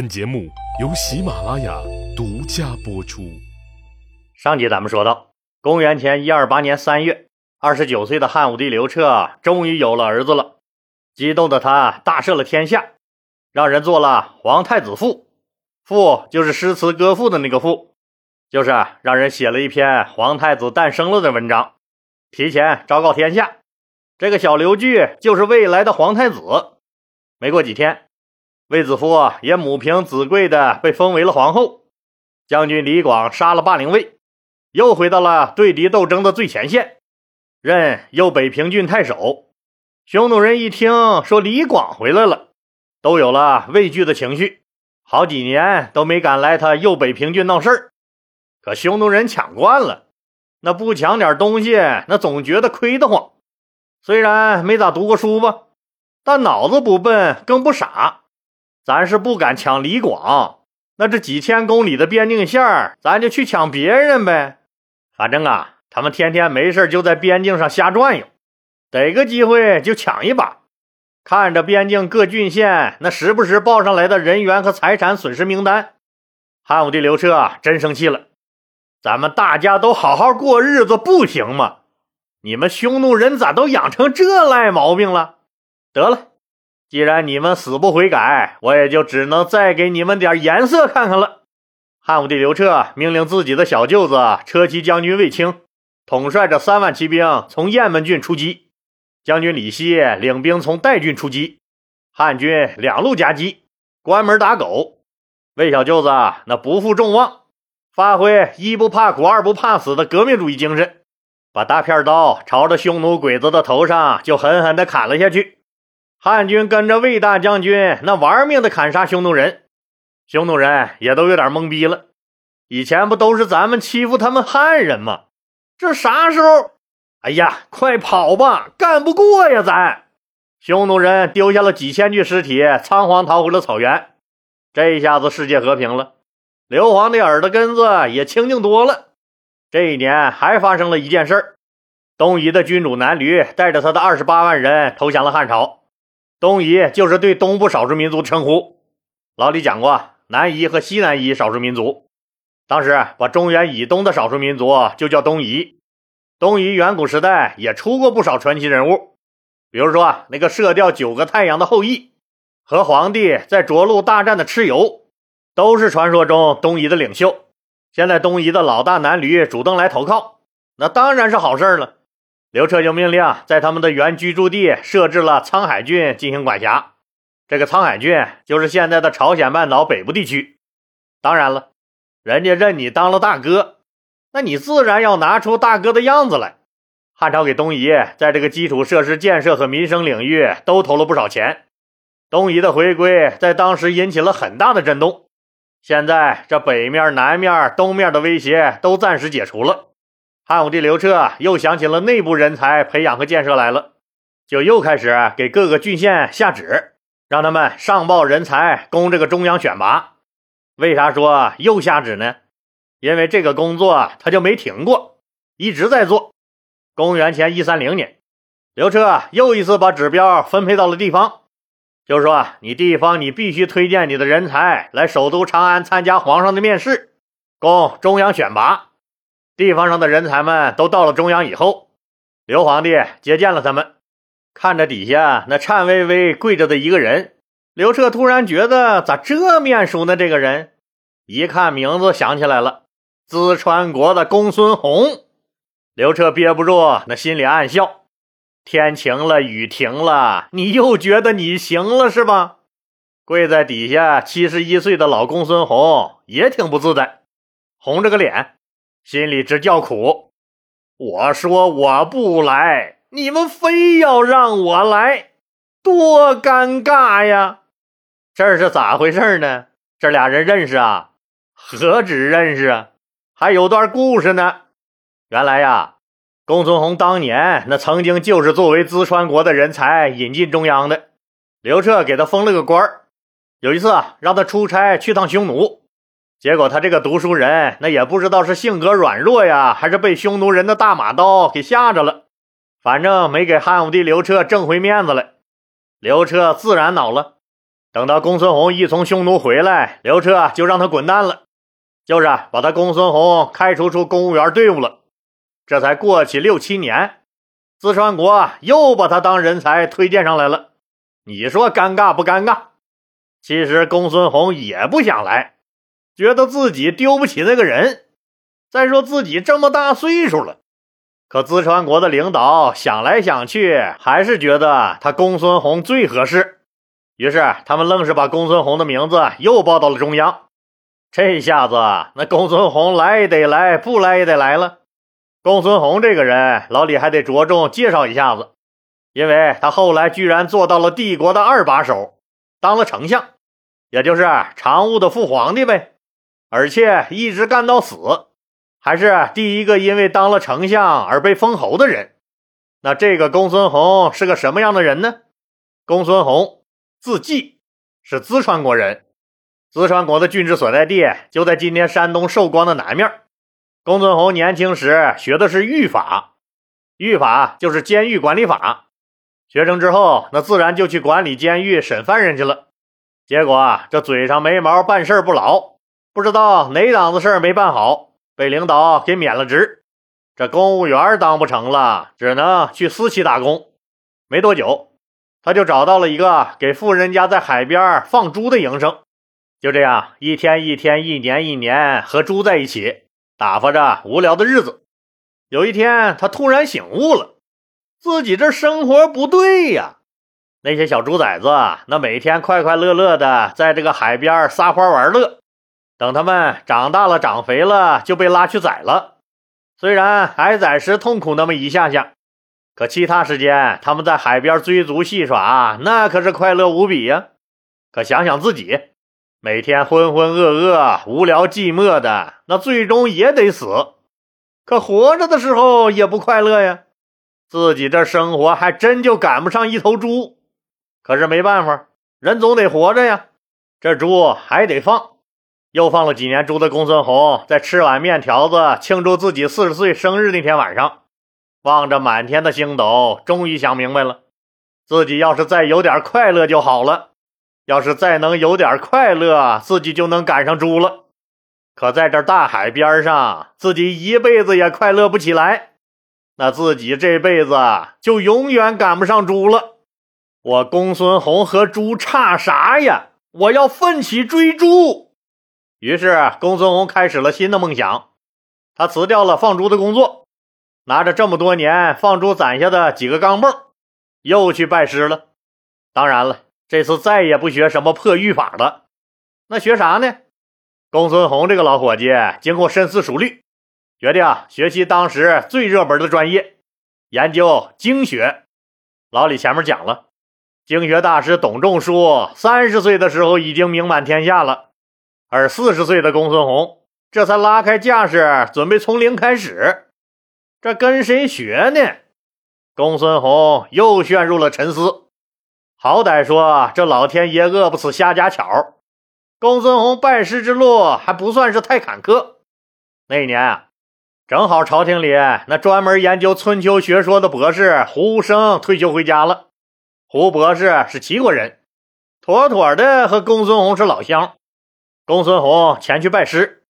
本节目由喜马拉雅独家播出。上集咱们说到，公元前一二八年三月，二十九岁的汉武帝刘彻终于有了儿子了，激动的他大赦了天下，让人做了皇太子赋。赋就是诗词歌赋的那个赋，就是让人写了一篇皇太子诞生了的文章，提前昭告天下。这个小刘据就是未来的皇太子。没过几天。卫子夫也母凭子贵的被封为了皇后，将军李广杀了霸陵尉，又回到了对敌斗争的最前线，任右北平郡太守。匈奴人一听说李广回来了，都有了畏惧的情绪，好几年都没敢来他右北平郡闹事儿。可匈奴人抢惯了，那不抢点东西，那总觉得亏得慌。虽然没咋读过书吧，但脑子不笨，更不傻。咱是不敢抢李广，那这几千公里的边境线咱就去抢别人呗。反正啊，他们天天没事就在边境上瞎转悠，逮个机会就抢一把。看着边境各郡县那时不时报上来的人员和财产损失名单，汉武帝刘彻啊真生气了。咱们大家都好好过日子不行吗？你们匈奴人咋都养成这赖毛病了？得了。既然你们死不悔改，我也就只能再给你们点颜色看看了。汉武帝刘彻命令自己的小舅子车骑将军卫青统帅着三万骑兵从雁门郡出击，将军李希领兵从代郡出击，汉军两路夹击，关门打狗。魏小舅子那不负众望，发挥一不怕苦二不怕死的革命主义精神，把大片刀朝着匈奴鬼子的头上就狠狠地砍了下去。汉军跟着魏大将军那玩命的砍杀匈奴人，匈奴人也都有点懵逼了。以前不都是咱们欺负他们汉人吗？这啥时候？哎呀，快跑吧，干不过呀！咱匈奴人丢下了几千具尸体，仓皇逃回了草原。这一下子世界和平了，刘皇的耳朵根子也清净多了。这一年还发生了一件事东夷的君主南驴带着他的二十八万人投降了汉朝。东夷就是对东部少数民族的称呼。老李讲过，南夷和西南夷少数民族，当时把中原以东的少数民族就叫东夷。东夷远古时代也出过不少传奇人物，比如说那个射掉九个太阳的后羿，和皇帝在涿鹿大战的蚩尤，都是传说中东夷的领袖。现在东夷的老大南驴主动来投靠，那当然是好事了。刘彻就命令在他们的原居住地设置了沧海郡进行管辖。这个沧海郡就是现在的朝鲜半岛北部地区。当然了，人家认你当了大哥，那你自然要拿出大哥的样子来。汉朝给东夷在这个基础设施建设和民生领域都投了不少钱。东夷的回归在当时引起了很大的震动。现在这北面、南面、东面的威胁都暂时解除了。汉武帝刘彻又想起了内部人才培养和建设来了，就又开始给各个郡县下旨，让他们上报人才，供这个中央选拔。为啥说又下旨呢？因为这个工作他就没停过，一直在做。公元前一三零年，刘彻又一次把指标分配到了地方，就是说，你地方你必须推荐你的人才来首都长安参加皇上的面试，供中央选拔。地方上的人才们都到了中央以后，刘皇帝接见了他们，看着底下那颤巍巍跪着的一个人，刘彻突然觉得咋这面熟呢？这个人一看名字想起来了，淄川国的公孙弘。刘彻憋不住，那心里暗笑：天晴了，雨停了，你又觉得你行了是吧？跪在底下七十一岁的老公孙弘也挺不自在，红着个脸。心里直叫苦，我说我不来，你们非要让我来，多尴尬呀！这是咋回事呢？这俩人认识啊？何止认识啊，还有段故事呢。原来呀，公孙弘当年那曾经就是作为淄川国的人才引进中央的，刘彻给他封了个官有一次啊，让他出差去趟匈奴。结果他这个读书人，那也不知道是性格软弱呀，还是被匈奴人的大马刀给吓着了，反正没给汉武帝刘彻挣回面子来。刘彻自然恼了，等到公孙弘一从匈奴回来，刘彻就让他滚蛋了，就是把他公孙弘开除出公务员队伍了。这才过去六七年，淄川国又把他当人才推荐上来了。你说尴尬不尴尬？其实公孙弘也不想来，觉得自己丢不起那个人。再说自己这么大岁数了，可淄川国的领导想来想去，还是觉得他公孙弘最合适。于是他们愣是把公孙弘的名字又报到了中央。这下子，那公孙弘来也得来，不来也得来了。公孙弘这个人，老李还得着重介绍一下子，因为他后来居然做到了帝国的二把手，当了丞相，也就是常务的副皇帝呗，而且一直干到死。还是第一个因为当了丞相而被封侯的人。那这个公孙弘是个什么样的人呢？公孙弘字季，是淄川国人。淄川国的郡治所在地就在今天山东寿光的南面。公孙弘年轻时学的是狱法，狱法就是监狱管理法。学成之后，那自然就去管理监狱、审犯人去了。结果这嘴上没毛，办事不牢，不知道哪档子事没办好。被领导给免了职，这公务员当不成了，只能去私企打工。没多久，他就找到了一个给富人家在海边放猪的营生。就这样，一天一天，一年一年，和猪在一起打发着无聊的日子。有一天，他突然醒悟了，自己这生活不对呀。那些小猪崽子，那每天快快乐乐的在这个海边撒欢玩乐。等他们长大了、长肥了，就被拉去宰了。虽然挨宰时痛苦那么一下下，可其他时间他们在海边追逐戏耍，那可是快乐无比呀。可想想自己，每天浑浑噩噩、无聊寂寞的，那最终也得死。可活着的时候也不快乐呀，自己这生活还真就赶不上一头猪。可是没办法，人总得活着呀，这猪还得放。又放了几年猪的公孙弘，在吃碗面条子庆祝自己四十岁生日那天晚上，望着满天的星斗，终于想明白了：自己要是再有点快乐就好了。要是再能有点快乐，自己就能赶上猪了。可在这大海边上，自己一辈子也快乐不起来，那自己这辈子就永远赶不上猪了。我公孙弘和猪差啥呀？我要奋起追猪！于是，公孙弘开始了新的梦想。他辞掉了放猪的工作，拿着这么多年放猪攒下的几个钢镚，又去拜师了。当然了，这次再也不学什么破狱法了。那学啥呢？公孙弘这个老伙计经过深思熟虑，决定啊学习当时最热门的专业，研究经学。老李前面讲了，经学大师董仲舒三十岁的时候已经名满天下了。而四十岁的公孙弘这才拉开架势，准备从零开始。这跟谁学呢？公孙弘又陷入了沉思。好歹说这老天爷饿不死瞎家巧，公孙弘拜师之路还不算是太坎坷。那年啊，正好朝廷里那专门研究春秋学说的博士胡生退休回家了。胡博士是齐国人，妥妥的和公孙弘是老乡。公孙弘前去拜师，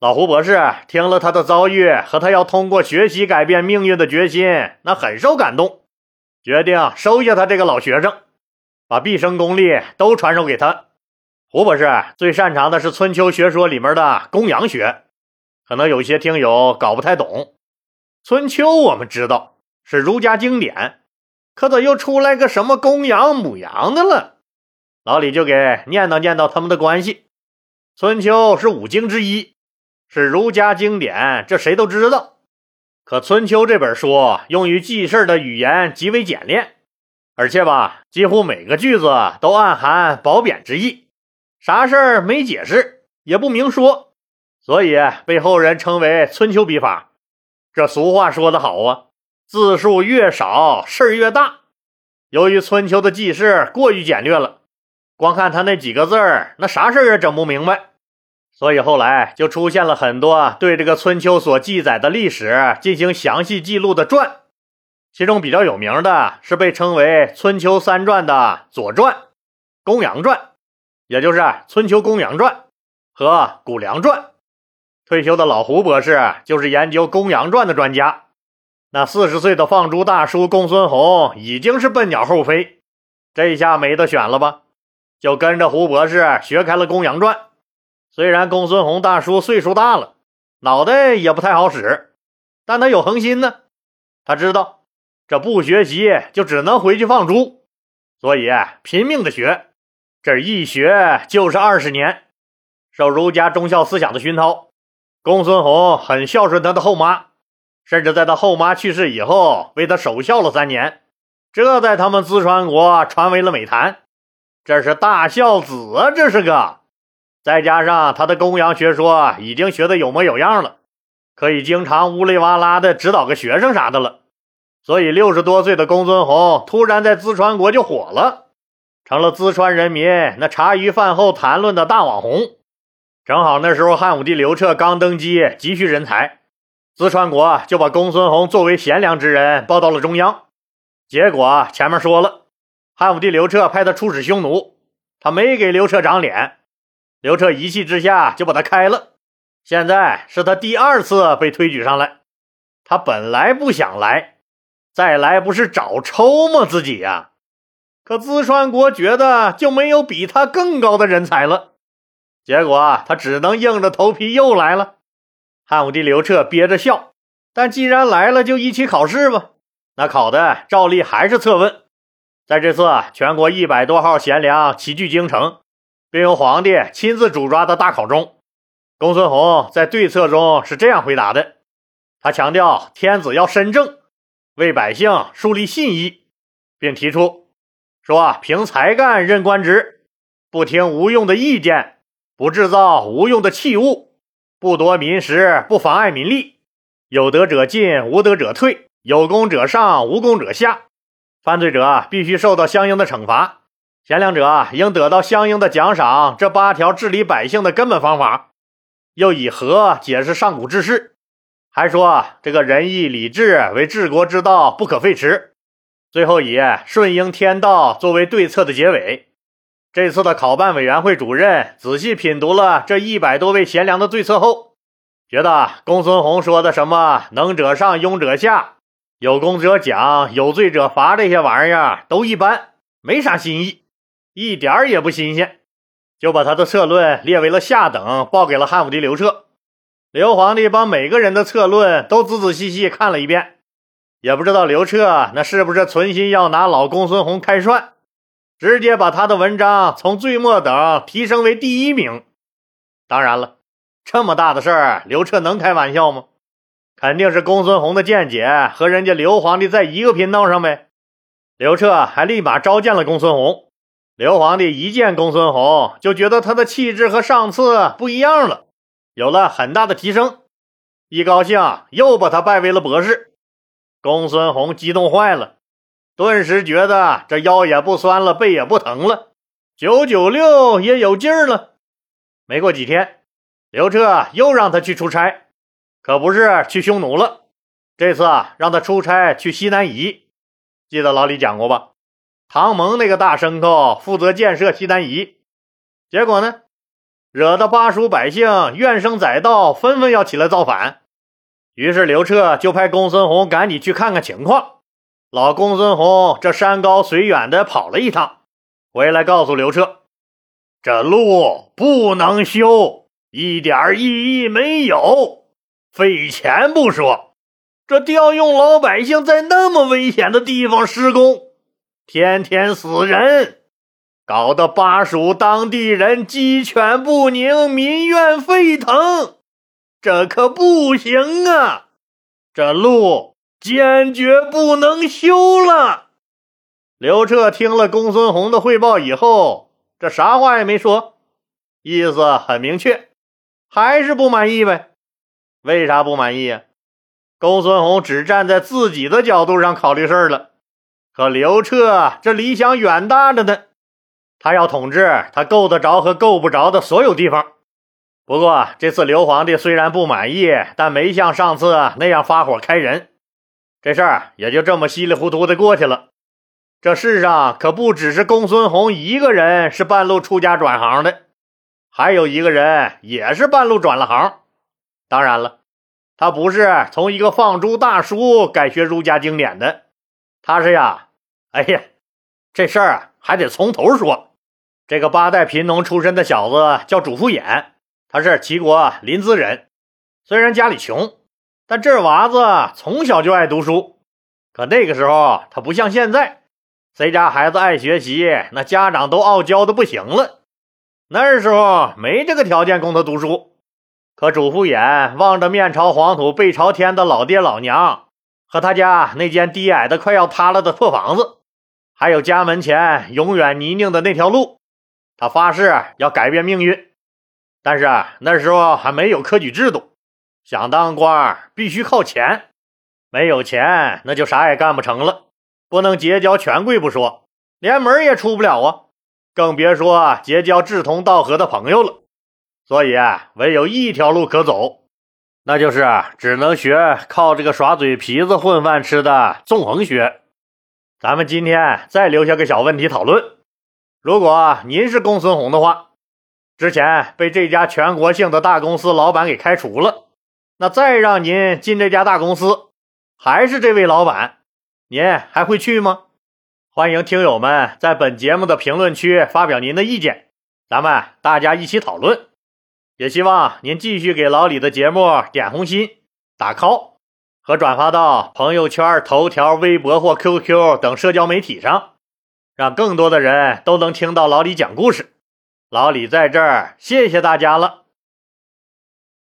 老胡博士听了他的遭遇和他要通过学习改变命运的决心，那很受感动，决定收下他这个老学生，把毕生功力都传授给他。胡博士最擅长的是春秋学说里面的公羊学，可能有些听友搞不太懂。春秋我们知道是儒家经典，可怎又出来个什么公羊母羊的了？老李就给念叨念叨他们的关系。春秋是五经之一，是儒家经典，这谁都知道。可春秋这本书用于记事的语言极为简练，而且吧，几乎每个句子都暗含褒贬之意，啥事儿没解释，也不明说，所以被后人称为春秋笔法。这俗话说得好啊，字数越少，事儿越大。由于春秋的记事过于简略了。光看他那几个字儿，那啥事儿也整不明白，所以后来就出现了很多对这个春秋所记载的历史进行详细记录的传，其中比较有名的是被称为春秋三传的《左传》《公羊传》也就是《春秋公羊传》和《谷梁传》。退休的老胡博士就是研究《公羊传》的专家。那四十岁的放猪大叔公孙弘已经是笨鸟后飞，这下没得选了吧？就跟着胡博士学开了《公羊传》。虽然公孙弘大叔岁数大了，脑袋也不太好使，但他有恒心呢。他知道这不学习就只能回去放猪，所以拼命的学。这一学就是二十年，受儒家忠孝思想的熏陶，公孙弘很孝顺他的后妈。甚至在他后妈去世以后，为他守孝了三年，这在他们淄川国传为了美谈。这是大孝子啊，这是个。再加上他的公羊学说已经学得有模有样了，可以经常乌里哇啦的指导个学生啥的了。所以六十多岁的公孙弘突然在淄川国就火了，成了淄川人民那茶余饭后谈论的大网红。正好那时候汉武帝刘彻刚登基，急需人才。淄川国就把公孙弘作为贤良之人报到了中央，结果前面说了，汉武帝刘彻派他出使匈奴，他没给刘彻长脸，刘彻一气之下就把他开了。现在是他第二次被推举上来，他本来不想来，再来不是找抽吗？自己呀，可淄川国觉得就没有比他更高的人才了，结果他只能硬着头皮又来了。汉武帝刘彻憋着笑，但既然来了，就一起考试吧。那考的照例还是测问。在这次全国一百多号贤良齐聚京城，并由皇帝亲自主抓的大考中，公孙弘在对策中是这样回答的：他强调天子要身正，为百姓树立信义，并提出说凭才干任官职，不听无用的意见，不制造无用的器物。不夺民食，不妨碍民利，有德者进，无德者退，有功者上，无功者下。犯罪者必须受到相应的惩罚，贤良者应得到相应的奖赏。这八条治理百姓的根本方法，又以和解释上古之事，还说这个仁义礼智为治国之道，不可废弛。最后以顺应天道作为对策的结尾。这次的考办委员会主任仔细品读了这一百多位贤良的对策后，觉得公孙弘说的什么“能者上，庸者下，有功者奖，有罪者罚”这些玩意儿都一般，没啥新意，一点儿也不新鲜，就把他的策论列为了下等，报给了汉武帝刘彻。刘皇帝把每个人的策论都仔仔细细看了一遍，也不知道刘彻那是不是存心要拿老公孙弘开涮。直接把他的文章从最末等提升为第一名。当然了，这么大的事儿，刘彻能开玩笑吗？肯定是公孙弘的见解和人家刘皇帝在一个频道上呗。刘彻还立马召见了公孙弘。刘皇帝一见公孙弘，就觉得他的气质和上次不一样了，有了很大的提升。一高兴，又把他拜为了博士。公孙弘激动坏了。顿时觉得这腰也不酸了，背也不疼了，九九六也有劲儿了。没过几天，刘彻又让他去出差，可不是去匈奴了，这次啊让他出差去西南夷。记得老李讲过吧？唐蒙那个大牲口负责建设西南夷，结果呢，惹得巴蜀百姓怨声载道，纷纷要起来造反。于是刘彻就派公孙弘赶紧去看看情况。老公孙弘这山高水远的跑了一趟，回来告诉刘彻：“这路不能修，一点意义没有，费钱不说，这调用老百姓在那么危险的地方施工，天天死人，搞得巴蜀当地人鸡犬不宁，民怨沸腾，这可不行啊！这路。”坚决不能修了。刘彻听了公孙弘的汇报以后，这啥话也没说，意思很明确，还是不满意呗。为啥不满意呀？公孙弘只站在自己的角度上考虑事儿了，可刘彻这理想远大着呢，他要统治他够得着和够不着的所有地方。不过这次刘皇帝虽然不满意，但没像上次那样发火开人。这事儿也就这么稀里糊涂的过去了。这世上可不只是公孙弘一个人是半路出家转行的，还有一个人也是半路转了行。当然了，他不是从一个放猪大叔改学儒家经典的，他是呀，哎呀，这事儿啊还得从头说。这个八代贫农出身的小子叫主父偃，他是齐国临淄人，虽然家里穷，但这娃子从小就爱读书。可那个时候他不像现在。谁家孩子爱学习，那家长都傲娇的不行了。那时候没这个条件供他读书。可主父偃望着面朝黄土背朝天的老爹老娘，和他家那间低矮的快要塌了的破房子，还有家门前永远泥泞的那条路，他发誓要改变命运。但是那时候还没有科举制度，想当官必须靠钱，没有钱那就啥也干不成了。不能结交权贵不说，连门也出不了啊，更别说结交志同道合的朋友了。所以啊唯有一条路可走，那就是只能学靠这个耍嘴皮子混饭吃的纵横学。咱们今天再留下个小问题讨论：如果您是公孙弘的话，之前被这家全国性的大公司老板给开除了，那再让您进这家大公司，还是这位老板？您还会去吗？欢迎听友们在本节目的评论区发表您的意见，咱们大家一起讨论。也希望您继续给老李的节目点红心、打 call 和转发到朋友圈、头条、微博或 QQ 等社交媒体上，让更多的人都能听到老李讲故事。老李在这儿，谢谢大家了。